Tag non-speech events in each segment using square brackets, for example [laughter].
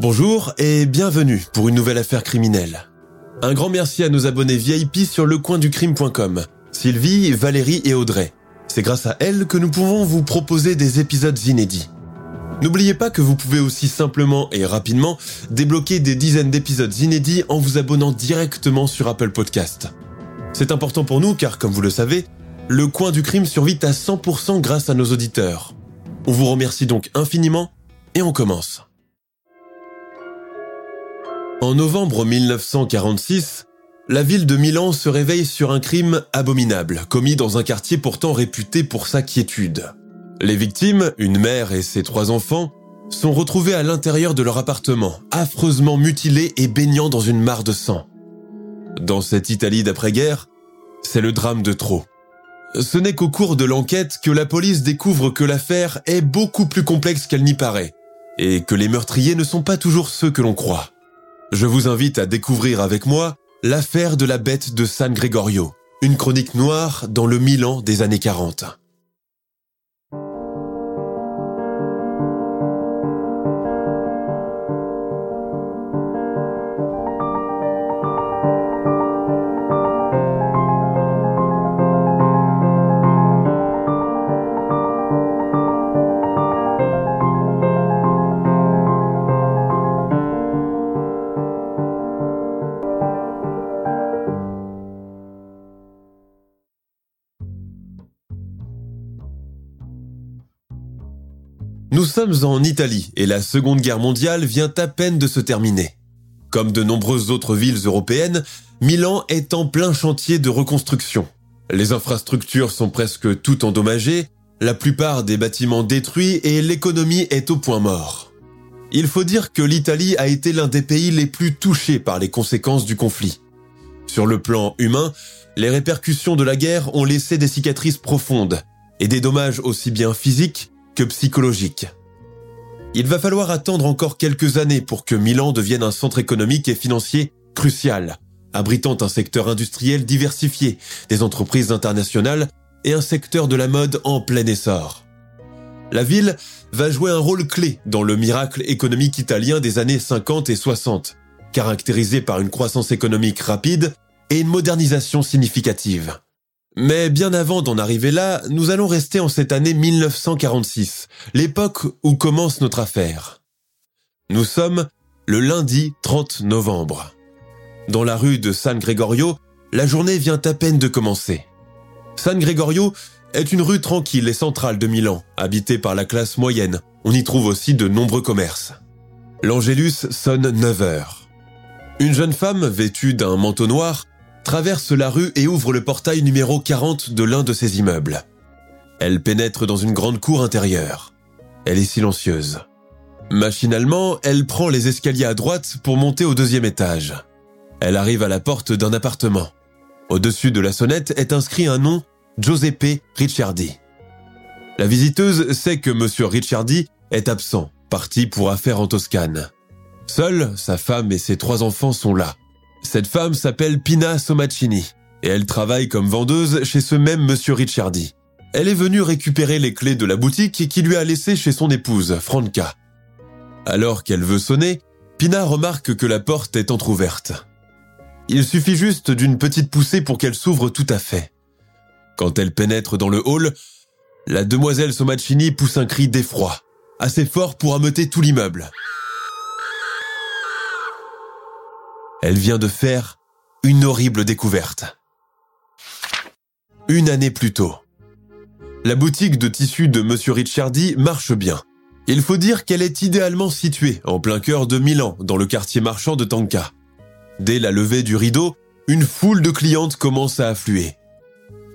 Bonjour et bienvenue pour une nouvelle affaire criminelle. Un grand merci à nos abonnés VIP sur lecoinducrime.com, Sylvie, Valérie et Audrey. C'est grâce à elles que nous pouvons vous proposer des épisodes inédits. N'oubliez pas que vous pouvez aussi simplement et rapidement débloquer des dizaines d'épisodes inédits en vous abonnant directement sur Apple Podcast. C'est important pour nous car, comme vous le savez, le coin du crime survit à 100% grâce à nos auditeurs. On vous remercie donc infiniment et on commence. En novembre 1946, la ville de Milan se réveille sur un crime abominable, commis dans un quartier pourtant réputé pour sa quiétude. Les victimes, une mère et ses trois enfants, sont retrouvés à l'intérieur de leur appartement, affreusement mutilés et baignant dans une mare de sang. Dans cette Italie d'après-guerre, c'est le drame de trop. Ce n'est qu'au cours de l'enquête que la police découvre que l'affaire est beaucoup plus complexe qu'elle n'y paraît, et que les meurtriers ne sont pas toujours ceux que l'on croit. Je vous invite à découvrir avec moi l'affaire de la bête de San Gregorio, une chronique noire dans le Milan des années 40. Sommes en Italie et la Seconde Guerre mondiale vient à peine de se terminer. Comme de nombreuses autres villes européennes, Milan est en plein chantier de reconstruction. Les infrastructures sont presque toutes endommagées, la plupart des bâtiments détruits et l'économie est au point mort. Il faut dire que l'Italie a été l'un des pays les plus touchés par les conséquences du conflit. Sur le plan humain, les répercussions de la guerre ont laissé des cicatrices profondes et des dommages aussi bien physiques que psychologique. Il va falloir attendre encore quelques années pour que Milan devienne un centre économique et financier crucial, abritant un secteur industriel diversifié, des entreprises internationales et un secteur de la mode en plein essor. La ville va jouer un rôle clé dans le miracle économique italien des années 50 et 60, caractérisé par une croissance économique rapide et une modernisation significative. Mais bien avant d'en arriver là, nous allons rester en cette année 1946, l'époque où commence notre affaire. Nous sommes le lundi 30 novembre. Dans la rue de San Gregorio, la journée vient à peine de commencer. San Gregorio est une rue tranquille et centrale de Milan, habitée par la classe moyenne. On y trouve aussi de nombreux commerces. L'Angélus sonne 9 heures. Une jeune femme vêtue d'un manteau noir traverse la rue et ouvre le portail numéro 40 de l'un de ses immeubles. Elle pénètre dans une grande cour intérieure. Elle est silencieuse. Machinalement, elle prend les escaliers à droite pour monter au deuxième étage. Elle arrive à la porte d'un appartement. Au-dessus de la sonnette est inscrit un nom, Giuseppe Ricciardi. La visiteuse sait que M. Ricciardi est absent, parti pour affaires en Toscane. Seule, sa femme et ses trois enfants sont là. Cette femme s'appelle Pina Somaccini et elle travaille comme vendeuse chez ce même monsieur Ricciardi. Elle est venue récupérer les clés de la boutique qui lui a laissé chez son épouse, Franca. Alors qu'elle veut sonner, Pina remarque que la porte est entr'ouverte. Il suffit juste d'une petite poussée pour qu'elle s'ouvre tout à fait. Quand elle pénètre dans le hall, la demoiselle Somaccini pousse un cri d'effroi, assez fort pour ameuter tout l'immeuble. Elle vient de faire une horrible découverte. Une année plus tôt. La boutique de tissus de Monsieur Ricciardi marche bien. Il faut dire qu'elle est idéalement située en plein cœur de Milan, dans le quartier marchand de Tanca. Dès la levée du rideau, une foule de clientes commence à affluer.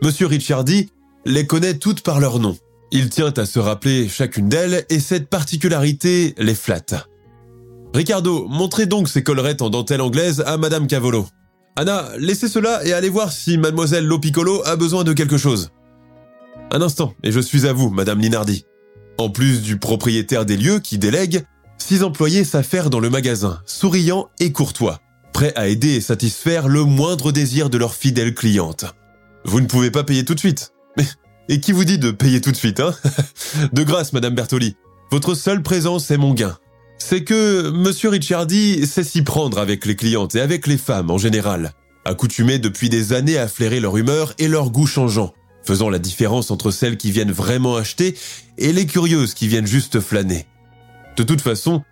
Monsieur Ricciardi les connaît toutes par leur nom. Il tient à se rappeler chacune d'elles et cette particularité les flatte. Ricardo, montrez donc ces collerettes en dentelle anglaise à Madame Cavolo. Anna, laissez cela et allez voir si Mademoiselle Lopicolo a besoin de quelque chose. Un instant, et je suis à vous, Madame Linardi. En plus du propriétaire des lieux qui délègue, six employés s'affairent dans le magasin, souriants et courtois, prêts à aider et satisfaire le moindre désir de leur fidèle cliente. Vous ne pouvez pas payer tout de suite. Mais, et qui vous dit de payer tout de suite, hein? [laughs] De grâce, Madame Bertoli. Votre seule présence est mon gain. C'est que Monsieur Ricciardi sait s'y prendre avec les clientes et avec les femmes en général, accoutumées depuis des années à flairer leur humeur et leur goût changeant, faisant la différence entre celles qui viennent vraiment acheter et les curieuses qui viennent juste flâner. De toute façon,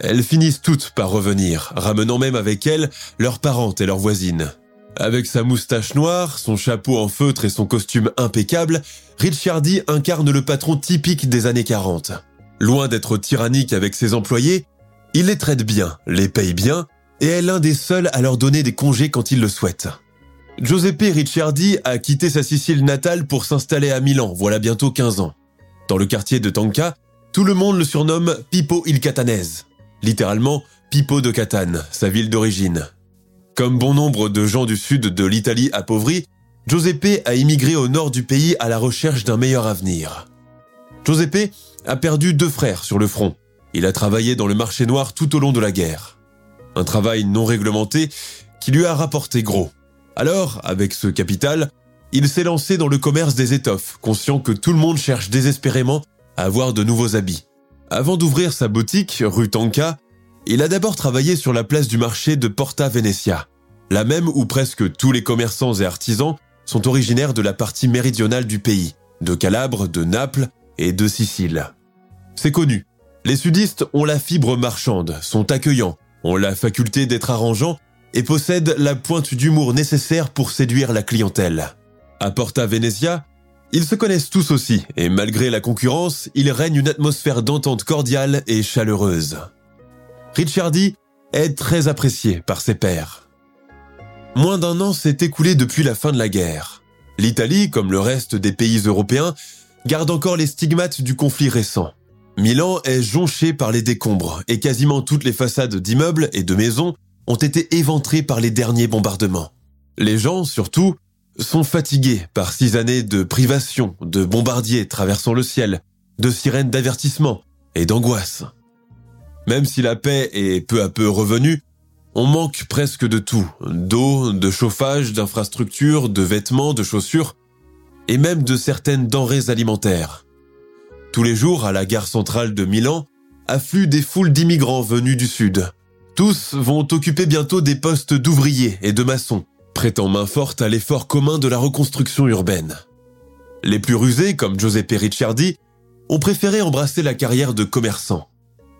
elles finissent toutes par revenir, ramenant même avec elles leurs parentes et leurs voisines. Avec sa moustache noire, son chapeau en feutre et son costume impeccable, Ricciardi incarne le patron typique des années 40. Loin d'être tyrannique avec ses employés, il les traite bien, les paye bien, et est l'un des seuls à leur donner des congés quand il le souhaite. Giuseppe Ricciardi a quitté sa Sicile natale pour s'installer à Milan, voilà bientôt 15 ans. Dans le quartier de Tanca, tout le monde le surnomme Pippo il Catanese, littéralement Pippo de Catane, sa ville d'origine. Comme bon nombre de gens du sud de l'Italie appauvris, Giuseppe a immigré au nord du pays à la recherche d'un meilleur avenir. Giuseppe a perdu deux frères sur le front. Il a travaillé dans le marché noir tout au long de la guerre. Un travail non réglementé qui lui a rapporté gros. Alors, avec ce capital, il s'est lancé dans le commerce des étoffes, conscient que tout le monde cherche désespérément à avoir de nouveaux habits. Avant d'ouvrir sa boutique, rue Tanca, il a d'abord travaillé sur la place du marché de Porta Venezia, la même où presque tous les commerçants et artisans sont originaires de la partie méridionale du pays, de Calabre, de Naples et de Sicile. C'est connu. Les sudistes ont la fibre marchande, sont accueillants, ont la faculté d'être arrangeants et possèdent la pointe d'humour nécessaire pour séduire la clientèle. À Porta Venezia, ils se connaissent tous aussi, et malgré la concurrence, il règne une atmosphère d'entente cordiale et chaleureuse. Ricciardi est très apprécié par ses pairs. Moins d'un an s'est écoulé depuis la fin de la guerre. L'Italie, comme le reste des pays européens, garde encore les stigmates du conflit récent. Milan est jonché par les décombres et quasiment toutes les façades d'immeubles et de maisons ont été éventrées par les derniers bombardements. Les gens, surtout, sont fatigués par six années de privation, de bombardiers traversant le ciel, de sirènes d'avertissement et d'angoisse. Même si la paix est peu à peu revenue, on manque presque de tout. D'eau, de chauffage, d'infrastructures, de vêtements, de chaussures, et même de certaines denrées alimentaires. Tous les jours, à la gare centrale de Milan, affluent des foules d'immigrants venus du sud. Tous vont occuper bientôt des postes d'ouvriers et de maçons, prêtant main forte à l'effort commun de la reconstruction urbaine. Les plus rusés, comme Giuseppe Ricciardi, ont préféré embrasser la carrière de commerçant.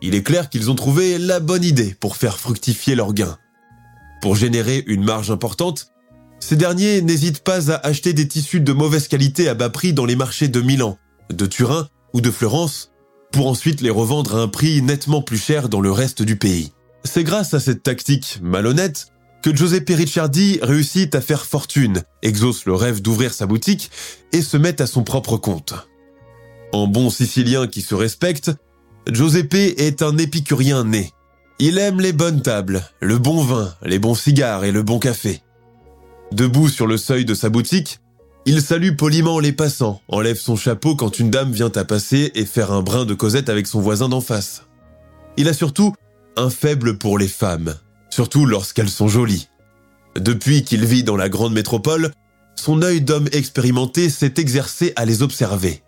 Il est clair qu'ils ont trouvé la bonne idée pour faire fructifier leurs gains. Pour générer une marge importante, ces derniers n'hésitent pas à acheter des tissus de mauvaise qualité à bas prix dans les marchés de Milan, de Turin ou de Florence, pour ensuite les revendre à un prix nettement plus cher dans le reste du pays. C'est grâce à cette tactique malhonnête que Giuseppe Ricciardi réussit à faire fortune, exauce le rêve d'ouvrir sa boutique et se met à son propre compte. En bon sicilien qui se respecte, Giuseppe est un épicurien né. Il aime les bonnes tables, le bon vin, les bons cigares et le bon café. Debout sur le seuil de sa boutique, il salue poliment les passants, enlève son chapeau quand une dame vient à passer et faire un brin de causette avec son voisin d'en face. Il a surtout un faible pour les femmes, surtout lorsqu'elles sont jolies. Depuis qu'il vit dans la grande métropole, son œil d'homme expérimenté s'est exercé à les observer.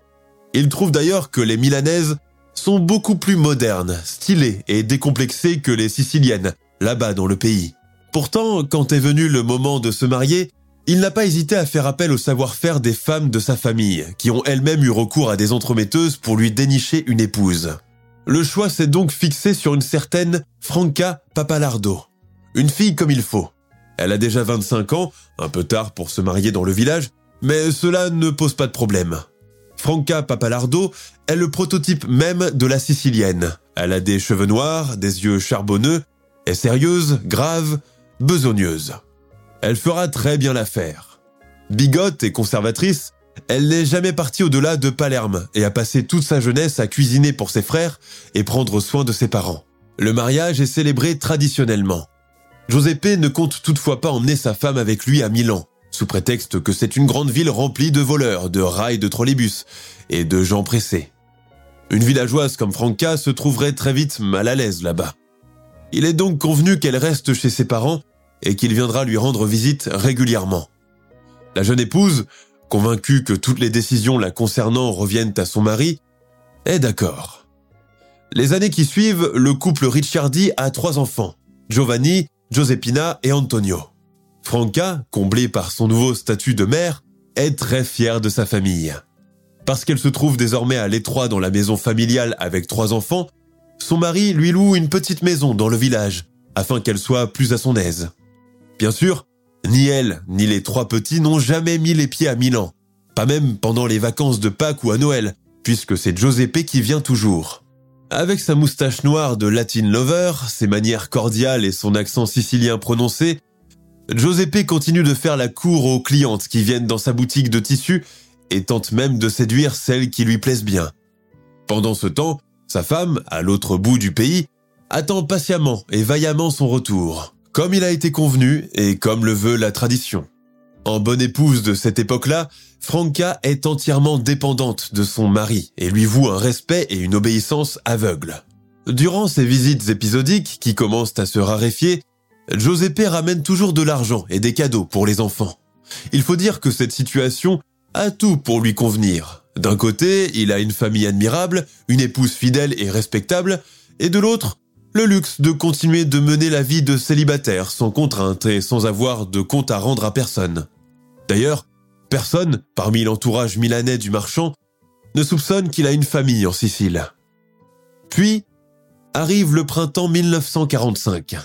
Il trouve d'ailleurs que les Milanaises sont beaucoup plus modernes, stylées et décomplexées que les Siciliennes, là-bas dans le pays. Pourtant, quand est venu le moment de se marier, il n'a pas hésité à faire appel au savoir-faire des femmes de sa famille, qui ont elles-mêmes eu recours à des entremetteuses pour lui dénicher une épouse. Le choix s'est donc fixé sur une certaine Franca Papalardo. Une fille comme il faut. Elle a déjà 25 ans, un peu tard pour se marier dans le village, mais cela ne pose pas de problème. Franca Papalardo est le prototype même de la sicilienne. Elle a des cheveux noirs, des yeux charbonneux, est sérieuse, grave, besogneuse. Elle fera très bien l'affaire. Bigote et conservatrice, elle n'est jamais partie au-delà de Palerme et a passé toute sa jeunesse à cuisiner pour ses frères et prendre soin de ses parents. Le mariage est célébré traditionnellement. Giuseppe ne compte toutefois pas emmener sa femme avec lui à Milan, sous prétexte que c'est une grande ville remplie de voleurs, de rails de trolleybus et de gens pressés. Une villageoise comme Franca se trouverait très vite mal à l'aise là-bas. Il est donc convenu qu'elle reste chez ses parents et qu'il viendra lui rendre visite régulièrement. La jeune épouse, convaincue que toutes les décisions la concernant reviennent à son mari, est d'accord. Les années qui suivent, le couple Ricciardi a trois enfants, Giovanni, Giuseppina et Antonio. Franca, comblée par son nouveau statut de mère, est très fière de sa famille. Parce qu'elle se trouve désormais à l'étroit dans la maison familiale avec trois enfants, son mari lui loue une petite maison dans le village, afin qu'elle soit plus à son aise. Bien sûr, ni elle, ni les trois petits n'ont jamais mis les pieds à Milan, pas même pendant les vacances de Pâques ou à Noël, puisque c'est Giuseppe qui vient toujours. Avec sa moustache noire de Latin lover, ses manières cordiales et son accent sicilien prononcé, Giuseppe continue de faire la cour aux clientes qui viennent dans sa boutique de tissus et tente même de séduire celles qui lui plaisent bien. Pendant ce temps, sa femme, à l'autre bout du pays, attend patiemment et vaillamment son retour, comme il a été convenu et comme le veut la tradition. En bonne épouse de cette époque-là, Franca est entièrement dépendante de son mari et lui voue un respect et une obéissance aveugle. Durant ces visites épisodiques qui commencent à se raréfier, Giuseppe ramène toujours de l'argent et des cadeaux pour les enfants. Il faut dire que cette situation a tout pour lui convenir. D'un côté, il a une famille admirable, une épouse fidèle et respectable, et de l'autre, le luxe de continuer de mener la vie de célibataire sans contrainte et sans avoir de compte à rendre à personne. D'ailleurs, personne, parmi l'entourage milanais du marchand, ne soupçonne qu'il a une famille en Sicile. Puis, arrive le printemps 1945.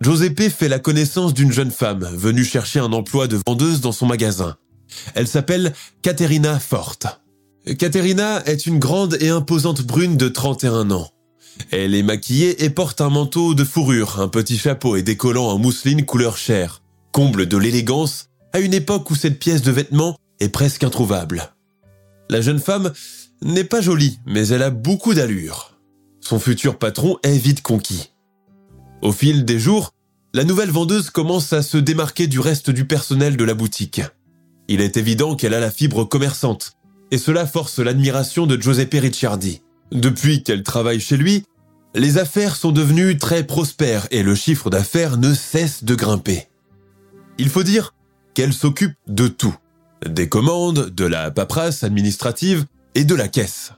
Giuseppe fait la connaissance d'une jeune femme venue chercher un emploi de vendeuse dans son magasin. Elle s'appelle Caterina Forte. Caterina est une grande et imposante brune de 31 ans. Elle est maquillée et porte un manteau de fourrure, un petit chapeau et des collants en mousseline couleur chair, comble de l'élégance à une époque où cette pièce de vêtement est presque introuvable. La jeune femme n'est pas jolie, mais elle a beaucoup d'allure. Son futur patron est vite conquis. Au fil des jours, la nouvelle vendeuse commence à se démarquer du reste du personnel de la boutique. Il est évident qu'elle a la fibre commerçante, et cela force l'admiration de Giuseppe Ricciardi. Depuis qu'elle travaille chez lui, les affaires sont devenues très prospères et le chiffre d'affaires ne cesse de grimper. Il faut dire qu'elle s'occupe de tout. Des commandes, de la paperasse administrative et de la caisse.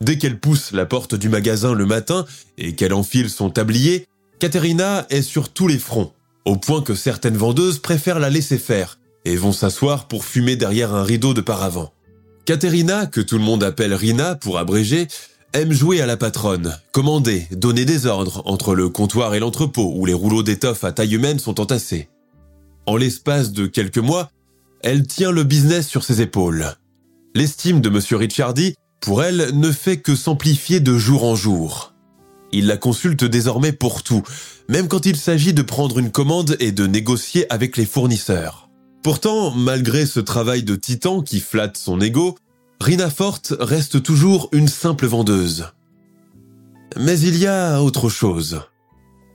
Dès qu'elle pousse la porte du magasin le matin et qu'elle enfile son tablier, Caterina est sur tous les fronts, au point que certaines vendeuses préfèrent la laisser faire et vont s'asseoir pour fumer derrière un rideau de paravent. Caterina, que tout le monde appelle Rina pour abréger, aime jouer à la patronne, commander, donner des ordres entre le comptoir et l'entrepôt où les rouleaux d'étoffe à taille humaine sont entassés. En l'espace de quelques mois, elle tient le business sur ses épaules. L'estime de M. Ricciardi, pour elle, ne fait que s'amplifier de jour en jour. Il la consulte désormais pour tout, même quand il s'agit de prendre une commande et de négocier avec les fournisseurs. Pourtant, malgré ce travail de titan qui flatte son ego, Rina Forte reste toujours une simple vendeuse. Mais il y a autre chose.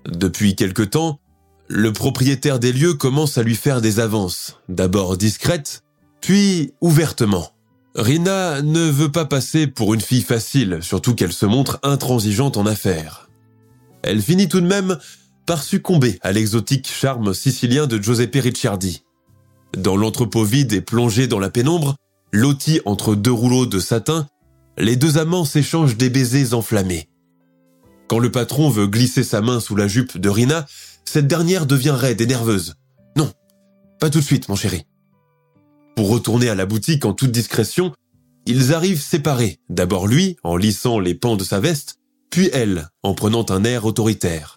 Depuis quelque temps, le propriétaire des lieux commence à lui faire des avances, d'abord discrètes, puis ouvertement. Rina ne veut pas passer pour une fille facile, surtout qu'elle se montre intransigeante en affaires. Elle finit tout de même par succomber à l'exotique charme sicilien de Giuseppe Ricciardi. Dans l'entrepôt vide et plongé dans la pénombre, loti entre deux rouleaux de satin, les deux amants s'échangent des baisers enflammés. Quand le patron veut glisser sa main sous la jupe de Rina, cette dernière devient raide et nerveuse. Non, pas tout de suite, mon chéri. Pour retourner à la boutique en toute discrétion, ils arrivent séparés, d'abord lui en lissant les pans de sa veste, puis elle en prenant un air autoritaire.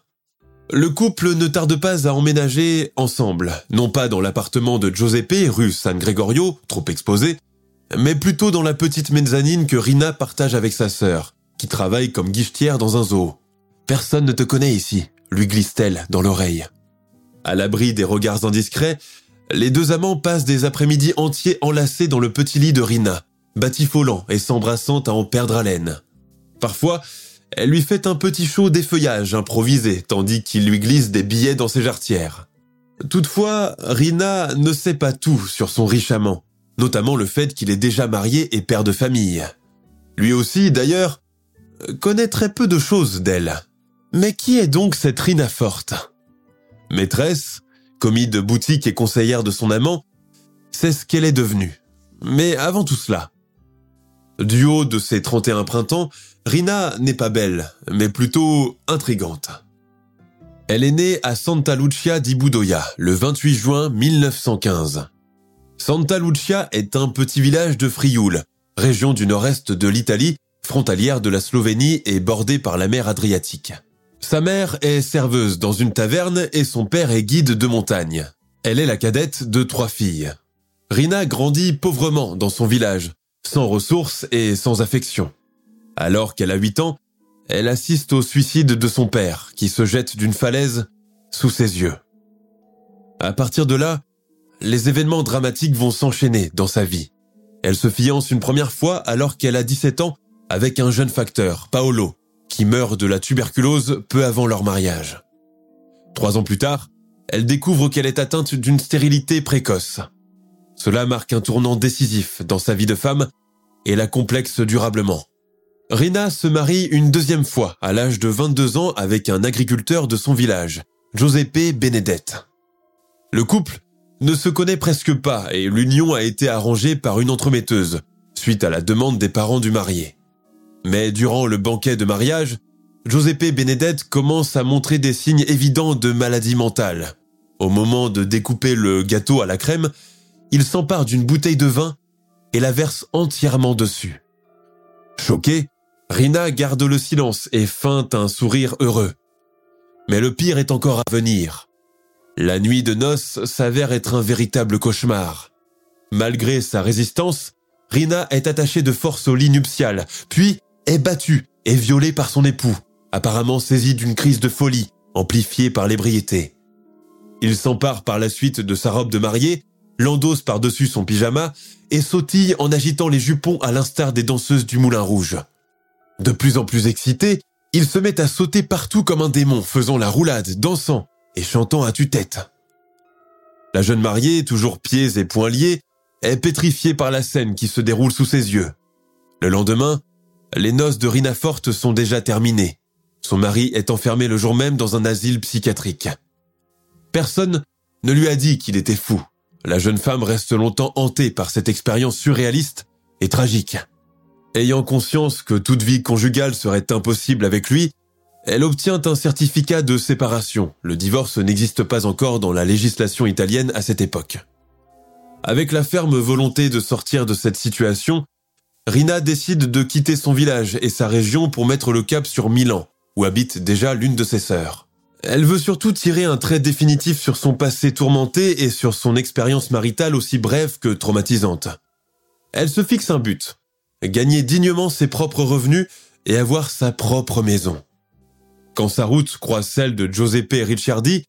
Le couple ne tarde pas à emménager ensemble, non pas dans l'appartement de Giuseppe, rue San Gregorio, trop exposé, mais plutôt dans la petite mezzanine que Rina partage avec sa sœur, qui travaille comme guichetière dans un zoo. Personne ne te connaît ici, lui glisse-t-elle dans l'oreille. À l'abri des regards indiscrets, les deux amants passent des après-midi entiers enlacés dans le petit lit de Rina, batifolant et s'embrassant à en perdre haleine. Parfois, Elle lui fait un petit show d'effeuillage improvisé, tandis qu'il lui glisse des billets dans ses jarretières. Toutefois, Rina ne sait pas tout sur son riche amant, notamment le fait qu'il est déjà marié et père de famille. Lui aussi, d'ailleurs, connaît très peu de choses d'elle. Mais qui est donc cette Rina Forte? Maîtresse, commis de boutique et conseillère de son amant, c'est ce qu'elle est devenue. Mais avant tout cela, du haut de ses 31 printemps, Rina n'est pas belle, mais plutôt intrigante. Elle est née à Santa Lucia di Budoia le 28 juin 1915. Santa Lucia est un petit village de Frioul, région du nord-est de l'Italie, frontalière de la Slovénie et bordée par la mer Adriatique. Sa mère est serveuse dans une taverne et son père est guide de montagne. Elle est la cadette de trois filles. Rina grandit pauvrement dans son village, sans ressources et sans affection. Alors qu'elle a 8 ans, elle assiste au suicide de son père, qui se jette d'une falaise sous ses yeux. À partir de là, les événements dramatiques vont s'enchaîner dans sa vie. Elle se fiance une première fois alors qu'elle a 17 ans avec un jeune facteur, Paolo, qui meurt de la tuberculose peu avant leur mariage. Trois ans plus tard, elle découvre qu'elle est atteinte d'une stérilité précoce. Cela marque un tournant décisif dans sa vie de femme et la complexe durablement. Rina se marie une deuxième fois à l'âge de 22 ans avec un agriculteur de son village, Giuseppe Benedette. Le couple ne se connaît presque pas et l'union a été arrangée par une entremetteuse, suite à la demande des parents du marié. Mais durant le banquet de mariage, Giuseppe Benedette commence à montrer des signes évidents de maladie mentale. Au moment de découper le gâteau à la crème, il s'empare d'une bouteille de vin et la verse entièrement dessus. Choquée, Rina garde le silence et feinte un sourire heureux. Mais le pire est encore à venir. La nuit de noces s'avère être un véritable cauchemar. Malgré sa résistance, Rina est attachée de force au lit nuptial, puis est battue et violée par son époux, apparemment saisi d'une crise de folie, amplifiée par l'ébriété. Il s'empare par la suite de sa robe de mariée l'endosse par-dessus son pyjama et sautille en agitant les jupons à l'instar des danseuses du Moulin Rouge. De plus en plus excité, il se met à sauter partout comme un démon, faisant la roulade, dansant et chantant à tue-tête. La jeune mariée, toujours pieds et poings liés, est pétrifiée par la scène qui se déroule sous ses yeux. Le lendemain, les noces de Rina Forte sont déjà terminées. Son mari est enfermé le jour même dans un asile psychiatrique. Personne ne lui a dit qu'il était fou. La jeune femme reste longtemps hantée par cette expérience surréaliste et tragique. Ayant conscience que toute vie conjugale serait impossible avec lui, elle obtient un certificat de séparation. Le divorce n'existe pas encore dans la législation italienne à cette époque. Avec la ferme volonté de sortir de cette situation, Rina décide de quitter son village et sa région pour mettre le cap sur Milan, où habite déjà l'une de ses sœurs. Elle veut surtout tirer un trait définitif sur son passé tourmenté et sur son expérience maritale aussi brève que traumatisante. Elle se fixe un but, gagner dignement ses propres revenus et avoir sa propre maison. Quand sa route croise celle de Giuseppe Ricciardi,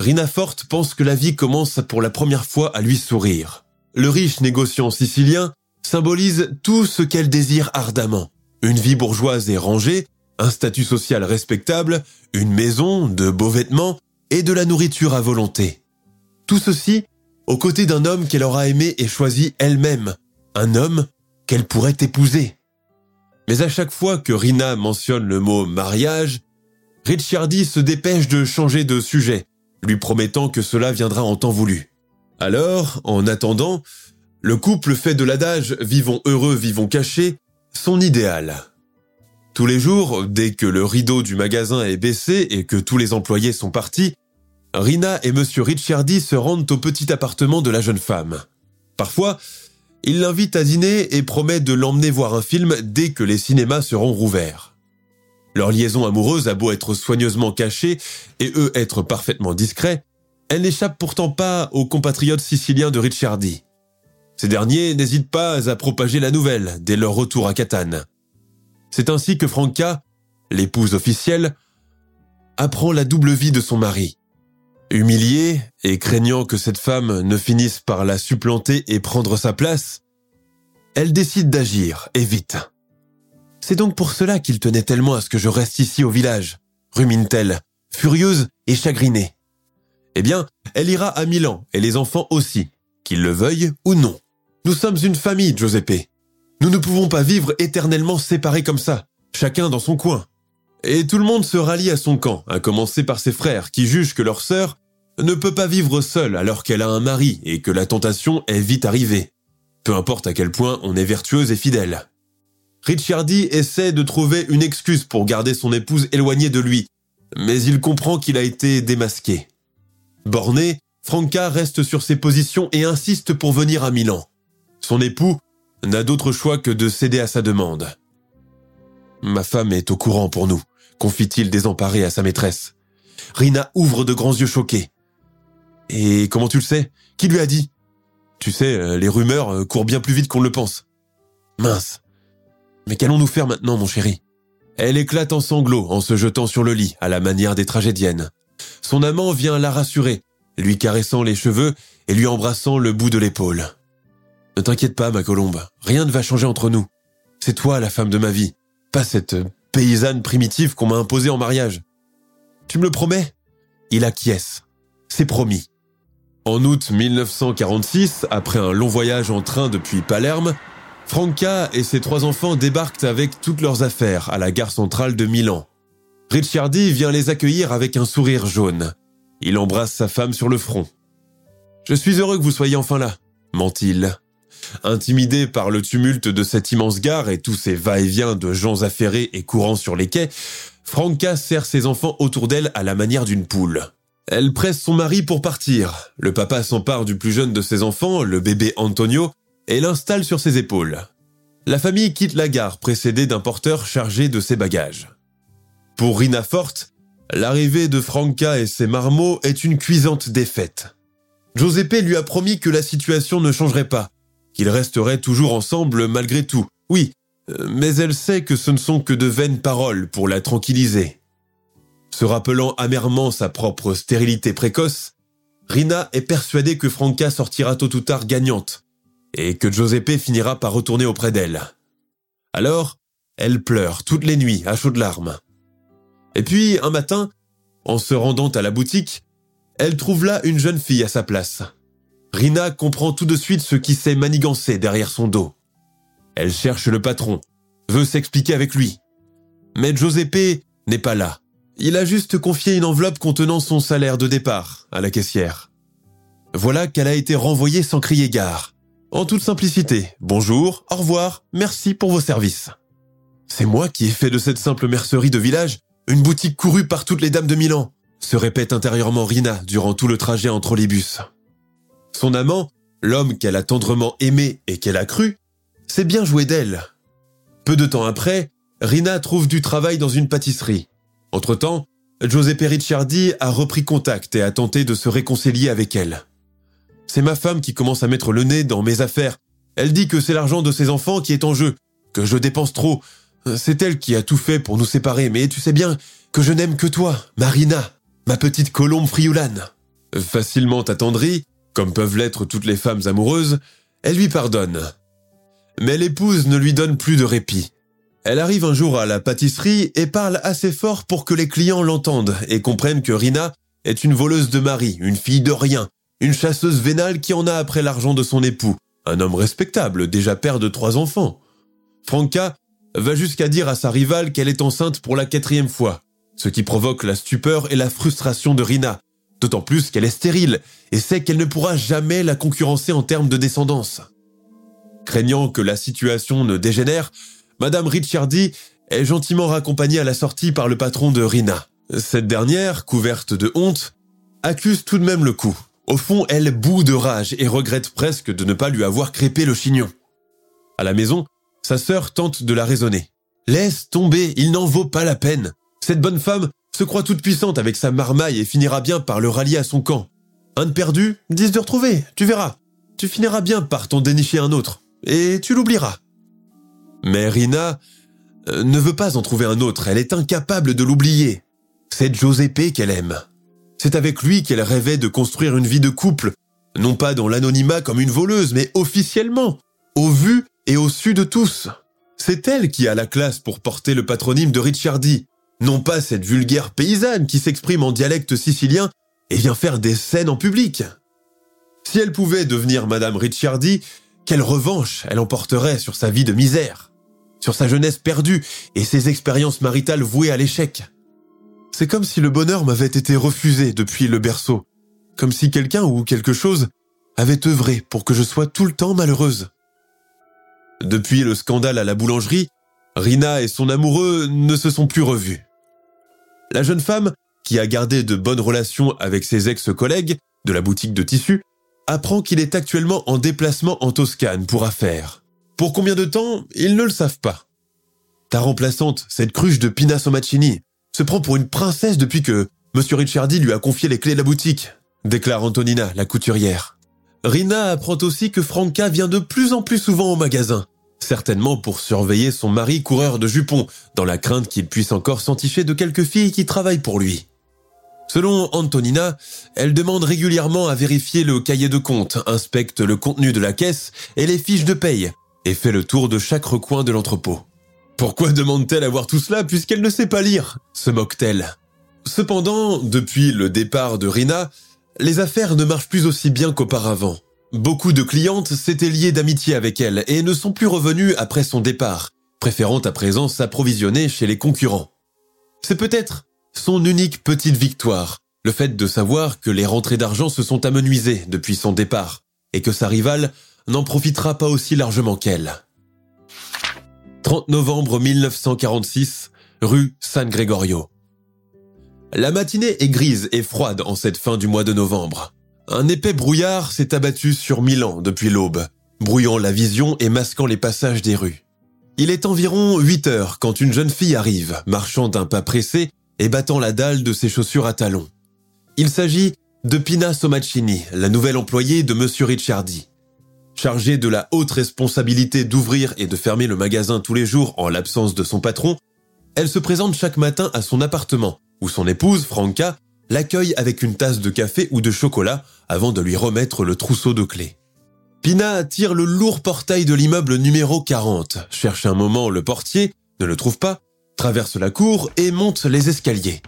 Rina Forte pense que la vie commence pour la première fois à lui sourire. Le riche négociant sicilien symbolise tout ce qu'elle désire ardemment. Une vie bourgeoise et rangée, un statut social respectable, une maison, de beaux vêtements et de la nourriture à volonté. Tout ceci aux côtés d'un homme qu'elle aura aimé et choisi elle-même, un homme qu'elle pourrait épouser. Mais à chaque fois que Rina mentionne le mot mariage, Ricciardi se dépêche de changer de sujet, lui promettant que cela viendra en temps voulu. Alors, en attendant, le couple fait de l'adage vivons heureux, vivons cachés son idéal. Tous les jours, dès que le rideau du magasin est baissé et que tous les employés sont partis, Rina et Monsieur Ricciardi se rendent au petit appartement de la jeune femme. Parfois, il l'invite à dîner et promet de l'emmener voir un film dès que les cinémas seront rouverts. Leur liaison amoureuse a beau être soigneusement cachée et eux être parfaitement discrets, elle n'échappe pourtant pas aux compatriotes siciliens de Ricciardi. Ces derniers n'hésitent pas à propager la nouvelle dès leur retour à Catane. C'est ainsi que Franca, l'épouse officielle, apprend la double vie de son mari. Humiliée et craignant que cette femme ne finisse par la supplanter et prendre sa place, elle décide d'agir, et vite. C'est donc pour cela qu'il tenait tellement à ce que je reste ici au village, rumine-t-elle, furieuse et chagrinée. Eh bien, elle ira à Milan, et les enfants aussi, qu'ils le veuillent ou non. Nous sommes une famille, Giuseppe. Nous ne pouvons pas vivre éternellement séparés comme ça, chacun dans son coin. Et tout le monde se rallie à son camp, à commencer par ses frères, qui jugent que leur sœur ne peut pas vivre seule alors qu'elle a un mari et que la tentation est vite arrivée. Peu importe à quel point on est vertueuse et fidèle. Ricciardi essaie de trouver une excuse pour garder son épouse éloignée de lui, mais il comprend qu'il a été démasqué. Borné, Franca reste sur ses positions et insiste pour venir à Milan. Son époux n'a d'autre choix que de céder à sa demande. Ma femme est au courant pour nous, confie-t-il désemparé à sa maîtresse. Rina ouvre de grands yeux choqués. Et comment tu le sais? Qui lui a dit? Tu sais, euh, les rumeurs euh, courent bien plus vite qu'on le pense. Mince. Mais qu'allons-nous faire maintenant, mon chéri? Elle éclate en sanglots en se jetant sur le lit, à la manière des tragédiennes. Son amant vient la rassurer, lui caressant les cheveux et lui embrassant le bout de l'épaule. Ne t'inquiète pas, ma colombe, rien ne va changer entre nous. C'est toi la femme de ma vie, pas cette paysanne primitive qu'on m'a imposée en mariage. Tu me le promets? Il acquiesce. C'est promis. En août 1946, après un long voyage en train depuis Palerme, Franca et ses trois enfants débarquent avec toutes leurs affaires à la gare centrale de Milan. Ricciardi vient les accueillir avec un sourire jaune. Il embrasse sa femme sur le front. Je suis heureux que vous soyez enfin là, ment-il. Intimidé par le tumulte de cette immense gare et tous ces va-et-vient de gens affairés et courant sur les quais, Franca serre ses enfants autour d'elle à la manière d'une poule. Elle presse son mari pour partir. Le papa s'empare du plus jeune de ses enfants, le bébé Antonio, et l'installe sur ses épaules. La famille quitte la gare précédée d'un porteur chargé de ses bagages. Pour Rina Forte, l'arrivée de Franca et ses marmots est une cuisante défaite. Giuseppe lui a promis que la situation ne changerait pas, qu'ils resteraient toujours ensemble malgré tout. Oui, euh, mais elle sait que ce ne sont que de vaines paroles pour la tranquilliser. Se rappelant amèrement sa propre stérilité précoce, Rina est persuadée que Franca sortira tôt ou tard gagnante et que Giuseppe finira par retourner auprès d'elle. Alors, elle pleure toutes les nuits à chaudes larmes. Et puis, un matin, en se rendant à la boutique, elle trouve là une jeune fille à sa place. Rina comprend tout de suite ce qui s'est manigancé derrière son dos. Elle cherche le patron, veut s'expliquer avec lui. Mais Giuseppe n'est pas là. Il a juste confié une enveloppe contenant son salaire de départ à la caissière. Voilà qu'elle a été renvoyée sans crier gare. En toute simplicité, bonjour, au revoir, merci pour vos services. C'est moi qui ai fait de cette simple mercerie de village une boutique courue par toutes les dames de Milan, se répète intérieurement Rina durant tout le trajet entre les bus. Son amant, l'homme qu'elle a tendrement aimé et qu'elle a cru, s'est bien joué d'elle. Peu de temps après, Rina trouve du travail dans une pâtisserie. Entre-temps, Giuseppe Ricciardi a repris contact et a tenté de se réconcilier avec elle. C'est ma femme qui commence à mettre le nez dans mes affaires. Elle dit que c'est l'argent de ses enfants qui est en jeu, que je dépense trop. C'est elle qui a tout fait pour nous séparer, mais tu sais bien que je n'aime que toi, Marina, ma petite colombe frioulane. Facilement attendrie, comme peuvent l'être toutes les femmes amoureuses, elle lui pardonne. Mais l'épouse ne lui donne plus de répit. Elle arrive un jour à la pâtisserie et parle assez fort pour que les clients l'entendent et comprennent que Rina est une voleuse de mari, une fille de rien, une chasseuse vénale qui en a après l'argent de son époux, un homme respectable, déjà père de trois enfants. Franca va jusqu'à dire à sa rivale qu'elle est enceinte pour la quatrième fois, ce qui provoque la stupeur et la frustration de Rina, d'autant plus qu'elle est stérile et sait qu'elle ne pourra jamais la concurrencer en termes de descendance. Craignant que la situation ne dégénère, Madame Ricciardi est gentiment raccompagnée à la sortie par le patron de Rina. Cette dernière, couverte de honte, accuse tout de même le coup. Au fond, elle bout de rage et regrette presque de ne pas lui avoir crépé le chignon. À la maison, sa sœur tente de la raisonner. Laisse tomber, il n'en vaut pas la peine. Cette bonne femme se croit toute puissante avec sa marmaille et finira bien par le rallier à son camp. Un de perdu, dix de retrouvé, tu verras. Tu finiras bien par t'en dénicher un autre, et tu l'oublieras. Mais Rina euh, ne veut pas en trouver un autre, elle est incapable de l'oublier. C'est Giuseppe qu'elle aime. C'est avec lui qu'elle rêvait de construire une vie de couple, non pas dans l'anonymat comme une voleuse, mais officiellement, au vu et au su de tous. C'est elle qui a la classe pour porter le patronyme de Ricciardi, non pas cette vulgaire paysanne qui s'exprime en dialecte sicilien et vient faire des scènes en public. Si elle pouvait devenir Madame Ricciardi, quelle revanche elle emporterait sur sa vie de misère, sur sa jeunesse perdue et ses expériences maritales vouées à l'échec. C'est comme si le bonheur m'avait été refusé depuis le berceau, comme si quelqu'un ou quelque chose avait œuvré pour que je sois tout le temps malheureuse. Depuis le scandale à la boulangerie, Rina et son amoureux ne se sont plus revus. La jeune femme, qui a gardé de bonnes relations avec ses ex-collègues de la boutique de tissus, apprend qu'il est actuellement en déplacement en Toscane pour affaires. Pour combien de temps, ils ne le savent pas. Ta remplaçante, cette cruche de Pina Somaccini, se prend pour une princesse depuis que M. Ricciardi lui a confié les clés de la boutique, déclare Antonina, la couturière. Rina apprend aussi que Franca vient de plus en plus souvent au magasin, certainement pour surveiller son mari coureur de jupons, dans la crainte qu'il puisse encore s'enticher de quelques filles qui travaillent pour lui. Selon Antonina, elle demande régulièrement à vérifier le cahier de compte, inspecte le contenu de la caisse et les fiches de paye, et fait le tour de chaque recoin de l'entrepôt. Pourquoi demande-t-elle à voir tout cela puisqu'elle ne sait pas lire se moque-t-elle. Cependant, depuis le départ de Rina, les affaires ne marchent plus aussi bien qu'auparavant. Beaucoup de clientes s'étaient liées d'amitié avec elle et ne sont plus revenues après son départ, préférant à présent s'approvisionner chez les concurrents. C'est peut-être son unique petite victoire, le fait de savoir que les rentrées d'argent se sont amenuisées depuis son départ et que sa rivale n'en profitera pas aussi largement qu'elle. 30 novembre 1946, rue San Gregorio. La matinée est grise et froide en cette fin du mois de novembre. Un épais brouillard s'est abattu sur Milan depuis l'aube, brouillant la vision et masquant les passages des rues. Il est environ 8 heures quand une jeune fille arrive, marchant d'un pas pressé et battant la dalle de ses chaussures à talons. Il s'agit de Pina Somaccini, la nouvelle employée de Monsieur Ricciardi. Chargée de la haute responsabilité d'ouvrir et de fermer le magasin tous les jours en l'absence de son patron, elle se présente chaque matin à son appartement, où son épouse, Franca, l'accueille avec une tasse de café ou de chocolat avant de lui remettre le trousseau de clés. Pina tire le lourd portail de l'immeuble numéro 40, cherche un moment le portier, ne le trouve pas, traverse la cour et monte les escaliers.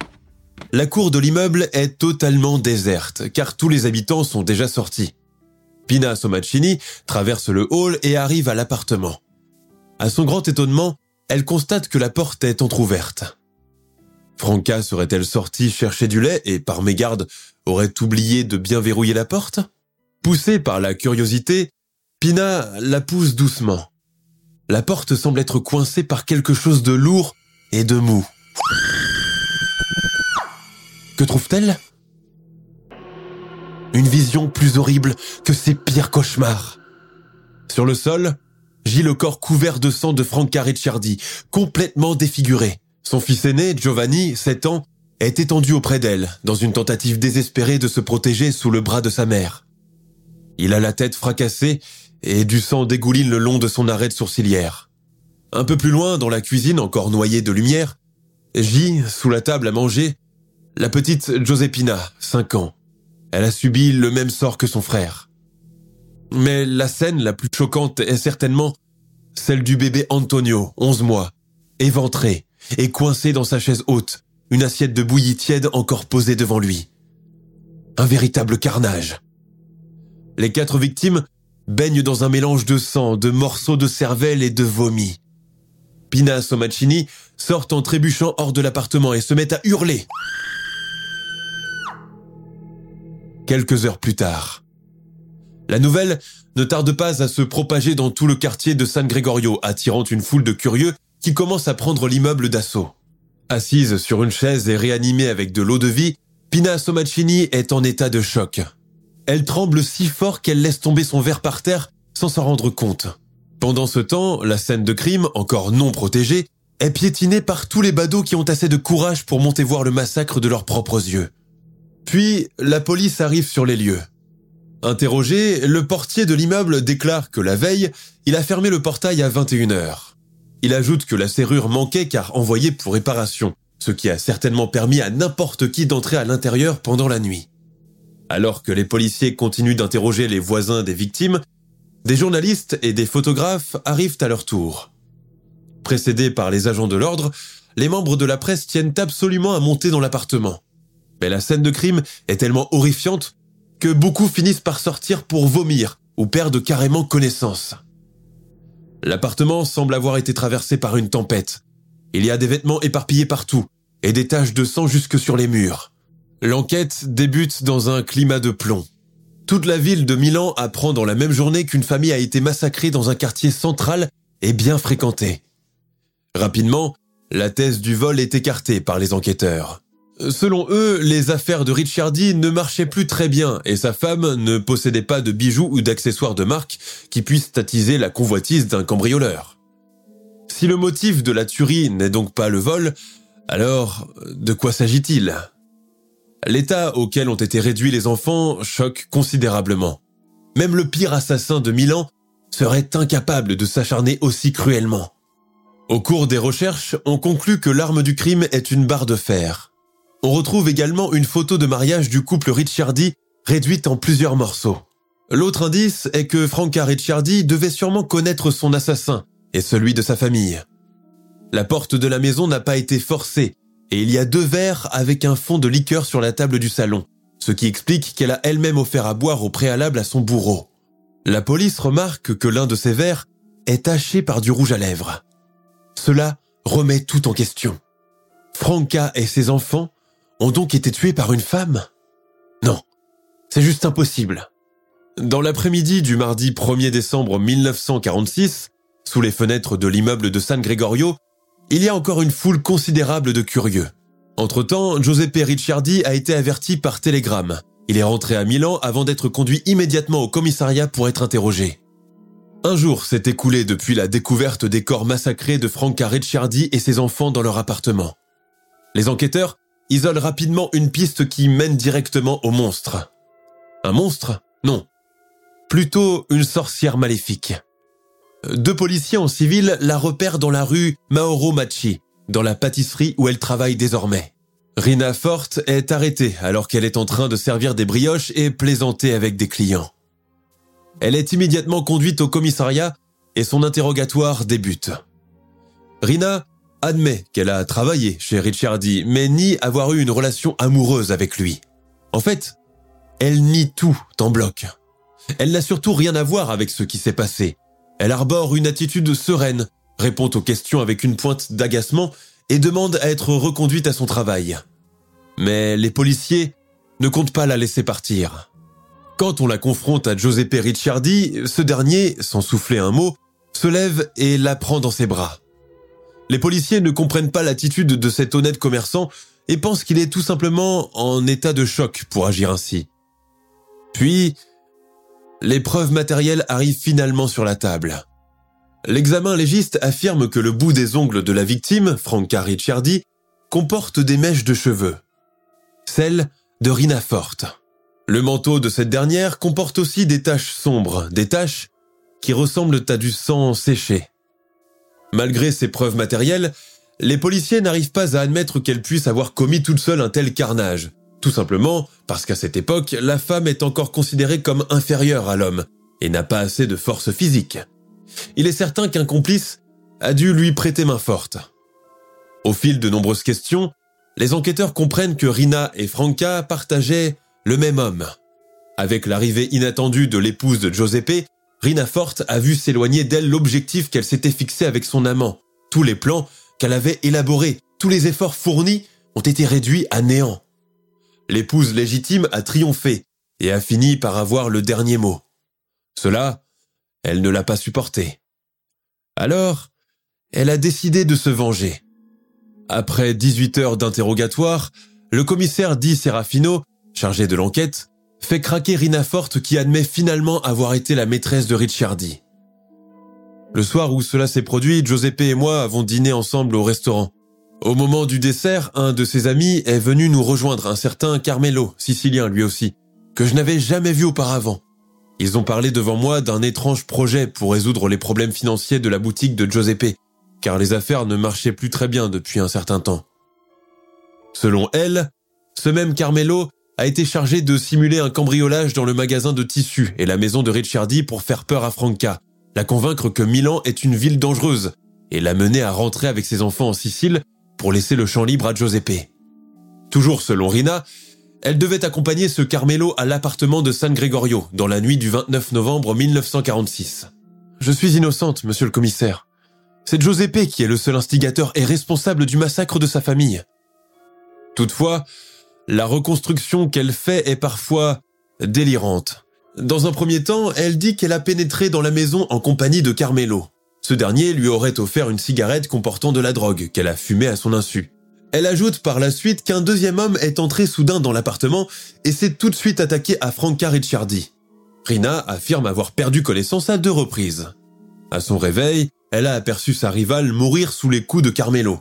La cour de l'immeuble est totalement déserte, car tous les habitants sont déjà sortis. Pina Somaccini traverse le hall et arrive à l'appartement. À son grand étonnement, elle constate que la porte est entr'ouverte. Franca serait-elle sortie chercher du lait et, par mégarde, aurait oublié de bien verrouiller la porte? Poussée par la curiosité, Pina la pousse doucement. La porte semble être coincée par quelque chose de lourd et de mou. Que trouve-t-elle? Une vision plus horrible que ses pires cauchemars. Sur le sol, gît le corps couvert de sang de Franca Ricciardi, complètement défiguré. Son fils aîné, Giovanni, 7 ans, est étendu auprès d'elle, dans une tentative désespérée de se protéger sous le bras de sa mère. Il a la tête fracassée et du sang dégouline le long de son arête sourcilière. Un peu plus loin, dans la cuisine encore noyée de lumière, gît, sous la table à manger, la petite Josepina, 5 ans. Elle a subi le même sort que son frère. Mais la scène la plus choquante est certainement celle du bébé Antonio, 11 mois, éventré et coincé dans sa chaise haute, une assiette de bouillie tiède encore posée devant lui. Un véritable carnage. Les quatre victimes baignent dans un mélange de sang, de morceaux de cervelle et de vomi. Pina Somaccini sort en trébuchant hors de l'appartement et se met à hurler. Quelques heures plus tard, la nouvelle ne tarde pas à se propager dans tout le quartier de San Gregorio, attirant une foule de curieux qui commencent à prendre l'immeuble d'assaut. Assise sur une chaise et réanimée avec de l'eau de vie, Pina Somaccini est en état de choc. Elle tremble si fort qu'elle laisse tomber son verre par terre sans s'en rendre compte. Pendant ce temps, la scène de crime, encore non protégée, est piétinée par tous les badauds qui ont assez de courage pour monter voir le massacre de leurs propres yeux. Puis, la police arrive sur les lieux. Interrogé, le portier de l'immeuble déclare que la veille, il a fermé le portail à 21h. Il ajoute que la serrure manquait car envoyée pour réparation, ce qui a certainement permis à n'importe qui d'entrer à l'intérieur pendant la nuit. Alors que les policiers continuent d'interroger les voisins des victimes, des journalistes et des photographes arrivent à leur tour. Précédés par les agents de l'ordre, les membres de la presse tiennent absolument à monter dans l'appartement. Mais la scène de crime est tellement horrifiante que beaucoup finissent par sortir pour vomir ou perdent carrément connaissance. L'appartement semble avoir été traversé par une tempête. Il y a des vêtements éparpillés partout et des taches de sang jusque sur les murs. L'enquête débute dans un climat de plomb. Toute la ville de Milan apprend dans la même journée qu'une famille a été massacrée dans un quartier central et bien fréquenté. Rapidement, la thèse du vol est écartée par les enquêteurs. Selon eux, les affaires de Ricciardi ne marchaient plus très bien et sa femme ne possédait pas de bijoux ou d'accessoires de marque qui puissent attiser la convoitise d'un cambrioleur. Si le motif de la tuerie n'est donc pas le vol, alors de quoi s'agit-il? L'état auquel ont été réduits les enfants choque considérablement. Même le pire assassin de Milan serait incapable de s'acharner aussi cruellement. Au cours des recherches, on conclut que l'arme du crime est une barre de fer. On retrouve également une photo de mariage du couple Ricciardi réduite en plusieurs morceaux. L'autre indice est que Franca Ricciardi devait sûrement connaître son assassin et celui de sa famille. La porte de la maison n'a pas été forcée et il y a deux verres avec un fond de liqueur sur la table du salon, ce qui explique qu'elle a elle-même offert à boire au préalable à son bourreau. La police remarque que l'un de ces verres est taché par du rouge à lèvres. Cela remet tout en question. Franca et ses enfants ont donc été tués par une femme? Non, c'est juste impossible. Dans l'après-midi du mardi 1er décembre 1946, sous les fenêtres de l'immeuble de San Gregorio, il y a encore une foule considérable de curieux. Entre-temps, Giuseppe Ricciardi a été averti par télégramme. Il est rentré à Milan avant d'être conduit immédiatement au commissariat pour être interrogé. Un jour s'est écoulé depuis la découverte des corps massacrés de Franca Ricciardi et ses enfants dans leur appartement. Les enquêteurs isolent rapidement une piste qui mène directement au monstre. Un monstre? Non. Plutôt une sorcière maléfique. Deux policiers en civil la repèrent dans la rue Mauro Macci, dans la pâtisserie où elle travaille désormais. Rina Forte est arrêtée alors qu'elle est en train de servir des brioches et plaisanter avec des clients. Elle est immédiatement conduite au commissariat et son interrogatoire débute. Rina admet qu'elle a travaillé chez Ricciardi, mais nie avoir eu une relation amoureuse avec lui. En fait, elle nie tout en bloc. Elle n'a surtout rien à voir avec ce qui s'est passé, elle arbore une attitude sereine, répond aux questions avec une pointe d'agacement et demande à être reconduite à son travail. Mais les policiers ne comptent pas la laisser partir. Quand on la confronte à Giuseppe Ricciardi, ce dernier, sans souffler un mot, se lève et la prend dans ses bras. Les policiers ne comprennent pas l'attitude de cet honnête commerçant et pensent qu'il est tout simplement en état de choc pour agir ainsi. Puis, les preuves matérielles arrivent finalement sur la table. L'examen légiste affirme que le bout des ongles de la victime, Franca Ricciardi, comporte des mèches de cheveux. Celle de Rina Forte. Le manteau de cette dernière comporte aussi des taches sombres, des taches qui ressemblent à du sang séché. Malgré ces preuves matérielles, les policiers n'arrivent pas à admettre qu'elle puisse avoir commis toute seule un tel carnage, tout simplement parce qu'à cette époque, la femme est encore considérée comme inférieure à l'homme et n'a pas assez de force physique. Il est certain qu'un complice a dû lui prêter main forte. Au fil de nombreuses questions, les enquêteurs comprennent que Rina et Franca partageaient le même homme. Avec l'arrivée inattendue de l'épouse de Giuseppe, Rina Forte a vu s'éloigner d'elle l'objectif qu'elle s'était fixé avec son amant. Tous les plans qu'elle avait élaborés, tous les efforts fournis ont été réduits à néant l'épouse légitime a triomphé et a fini par avoir le dernier mot. Cela, elle ne l'a pas supporté. Alors, elle a décidé de se venger. Après 18 heures d'interrogatoire, le commissaire Di Serafino, chargé de l'enquête, fait craquer Rina Forte qui admet finalement avoir été la maîtresse de Ricciardi. Le soir où cela s'est produit, Giuseppe et moi avons dîné ensemble au restaurant. Au moment du dessert, un de ses amis est venu nous rejoindre, un certain Carmelo, sicilien lui aussi, que je n'avais jamais vu auparavant. Ils ont parlé devant moi d'un étrange projet pour résoudre les problèmes financiers de la boutique de Giuseppe, car les affaires ne marchaient plus très bien depuis un certain temps. Selon elle, ce même Carmelo a été chargé de simuler un cambriolage dans le magasin de tissus et la maison de Ricciardi pour faire peur à Franca, la convaincre que Milan est une ville dangereuse et l'a mené à rentrer avec ses enfants en Sicile pour laisser le champ libre à Giuseppe. Toujours selon Rina, elle devait accompagner ce Carmelo à l'appartement de San Gregorio dans la nuit du 29 novembre 1946. Je suis innocente, monsieur le commissaire. C'est Giuseppe qui est le seul instigateur et responsable du massacre de sa famille. Toutefois, la reconstruction qu'elle fait est parfois délirante. Dans un premier temps, elle dit qu'elle a pénétré dans la maison en compagnie de Carmelo. Ce dernier lui aurait offert une cigarette comportant de la drogue qu'elle a fumée à son insu. Elle ajoute par la suite qu'un deuxième homme est entré soudain dans l'appartement et s'est tout de suite attaqué à Franca Ricciardi. Rina affirme avoir perdu connaissance à deux reprises. À son réveil, elle a aperçu sa rivale mourir sous les coups de Carmelo.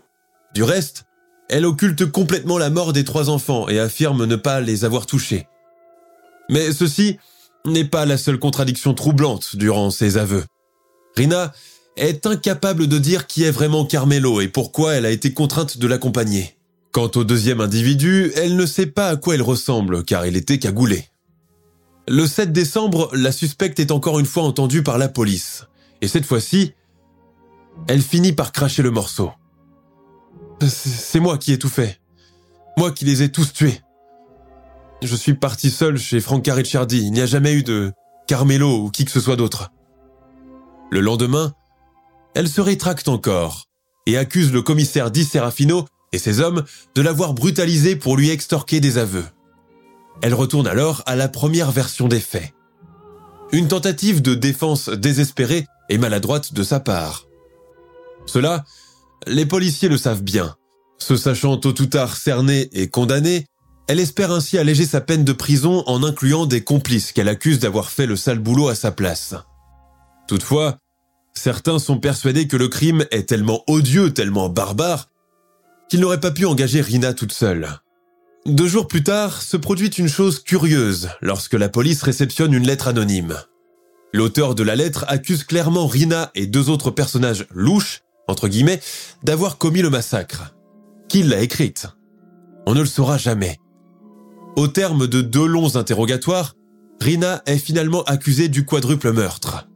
Du reste, elle occulte complètement la mort des trois enfants et affirme ne pas les avoir touchés. Mais ceci n'est pas la seule contradiction troublante durant ses aveux. Rina est incapable de dire qui est vraiment Carmelo et pourquoi elle a été contrainte de l'accompagner. Quant au deuxième individu, elle ne sait pas à quoi il ressemble car il était cagoulé. Le 7 décembre, la suspecte est encore une fois entendue par la police. Et cette fois-ci, elle finit par cracher le morceau. C'est moi qui ai tout fait. Moi qui les ai tous tués. Je suis parti seul chez Franca Ricciardi. Il n'y a jamais eu de Carmelo ou qui que ce soit d'autre. Le lendemain, elle se rétracte encore et accuse le commissaire Di Serafino et ses hommes de l'avoir brutalisé pour lui extorquer des aveux. Elle retourne alors à la première version des faits. Une tentative de défense désespérée et maladroite de sa part. Cela, les policiers le savent bien. Se sachant tôt ou tard cernée et condamnée, elle espère ainsi alléger sa peine de prison en incluant des complices qu'elle accuse d'avoir fait le sale boulot à sa place. Toutefois, certains sont persuadés que le crime est tellement odieux, tellement barbare, qu'il n'aurait pas pu engager Rina toute seule. Deux jours plus tard, se produit une chose curieuse lorsque la police réceptionne une lettre anonyme. L'auteur de la lettre accuse clairement Rina et deux autres personnages louches, d'avoir commis le massacre. Qui l'a écrite On ne le saura jamais. Au terme de deux longs interrogatoires, Rina est finalement accusée du quadruple meurtre.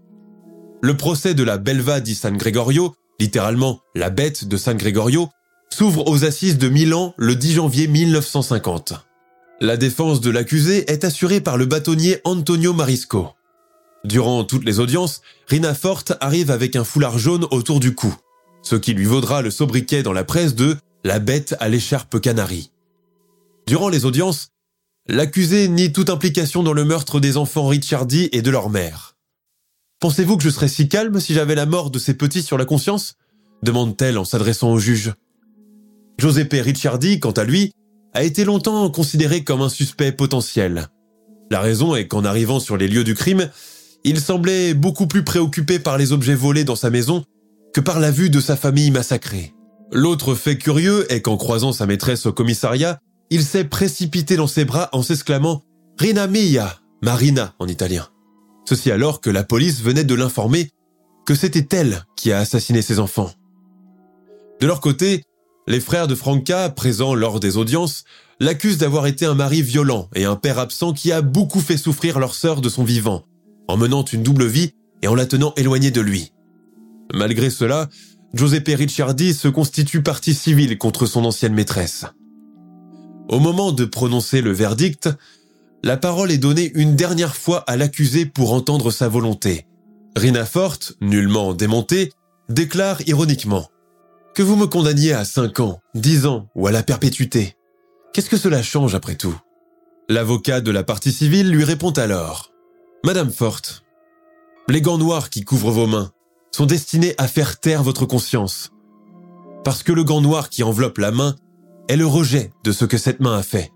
Le procès de la Belva di San Gregorio, littéralement la bête de San Gregorio, s'ouvre aux assises de Milan le 10 janvier 1950. La défense de l'accusé est assurée par le bâtonnier Antonio Marisco. Durant toutes les audiences, Rina Forte arrive avec un foulard jaune autour du cou, ce qui lui vaudra le sobriquet dans la presse de la bête à l'écharpe canarie. Durant les audiences, L'accusé nie toute implication dans le meurtre des enfants Ricciardi et de leur mère. Pensez-vous que je serais si calme si j'avais la mort de ces petits sur la conscience? demande-t-elle en s'adressant au juge. Giuseppe Ricciardi, quant à lui, a été longtemps considéré comme un suspect potentiel. La raison est qu'en arrivant sur les lieux du crime, il semblait beaucoup plus préoccupé par les objets volés dans sa maison que par la vue de sa famille massacrée. L'autre fait curieux est qu'en croisant sa maîtresse au commissariat, il s'est précipité dans ses bras en s'exclamant Rina mia, Marina en italien. Ceci alors que la police venait de l'informer que c'était elle qui a assassiné ses enfants. De leur côté, les frères de Franca, présents lors des audiences, l'accusent d'avoir été un mari violent et un père absent qui a beaucoup fait souffrir leur sœur de son vivant, en menant une double vie et en la tenant éloignée de lui. Malgré cela, Giuseppe Ricciardi se constitue partie civile contre son ancienne maîtresse. Au moment de prononcer le verdict, la parole est donnée une dernière fois à l'accusé pour entendre sa volonté. Rina Forte, nullement démontée, déclare ironiquement Que vous me condamniez à 5 ans, 10 ans ou à la perpétuité. Qu'est-ce que cela change après tout? L'avocat de la partie civile lui répond alors Madame Forte, les gants noirs qui couvrent vos mains sont destinés à faire taire votre conscience. Parce que le gant noir qui enveloppe la main est le rejet de ce que cette main a fait.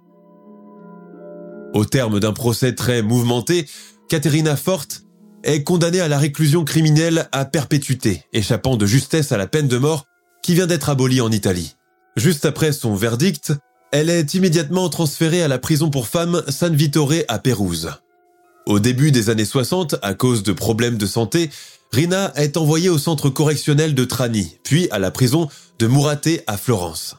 Au terme d'un procès très mouvementé, Caterina Forte est condamnée à la réclusion criminelle à perpétuité, échappant de justesse à la peine de mort qui vient d'être abolie en Italie. Juste après son verdict, elle est immédiatement transférée à la prison pour femmes San Vittore à Pérouse. Au début des années 60, à cause de problèmes de santé, Rina est envoyée au centre correctionnel de Trani, puis à la prison de Murate à Florence.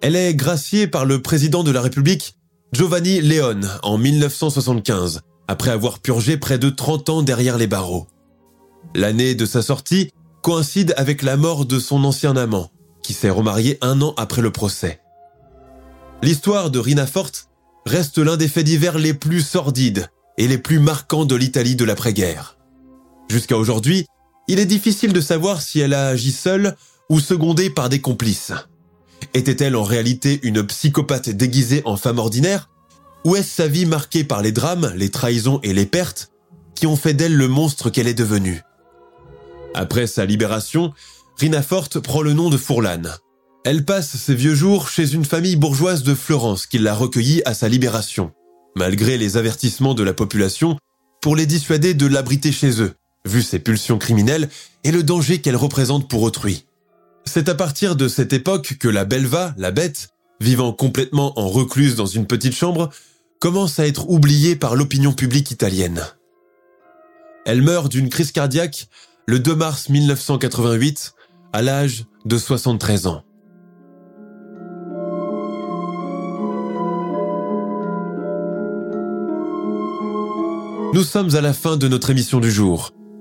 Elle est graciée par le président de la République, Giovanni Leone, en 1975, après avoir purgé près de 30 ans derrière les barreaux. L'année de sa sortie coïncide avec la mort de son ancien amant, qui s'est remarié un an après le procès. L'histoire de Rina Forte reste l'un des faits divers les plus sordides et les plus marquants de l'Italie de l'après-guerre. Jusqu'à aujourd'hui, il est difficile de savoir si elle a agi seule ou secondée par des complices. Était-elle en réalité une psychopathe déguisée en femme ordinaire Ou est-ce sa vie marquée par les drames, les trahisons et les pertes qui ont fait d'elle le monstre qu'elle est devenue? Après sa libération, Rina Forte prend le nom de Fourlane. Elle passe ses vieux jours chez une famille bourgeoise de Florence qui l'a recueillie à sa libération, malgré les avertissements de la population pour les dissuader de l'abriter chez eux, vu ses pulsions criminelles et le danger qu'elle représente pour autrui. C'est à partir de cette époque que la Belva, la bête, vivant complètement en recluse dans une petite chambre, commence à être oubliée par l'opinion publique italienne. Elle meurt d'une crise cardiaque le 2 mars 1988 à l'âge de 73 ans. Nous sommes à la fin de notre émission du jour.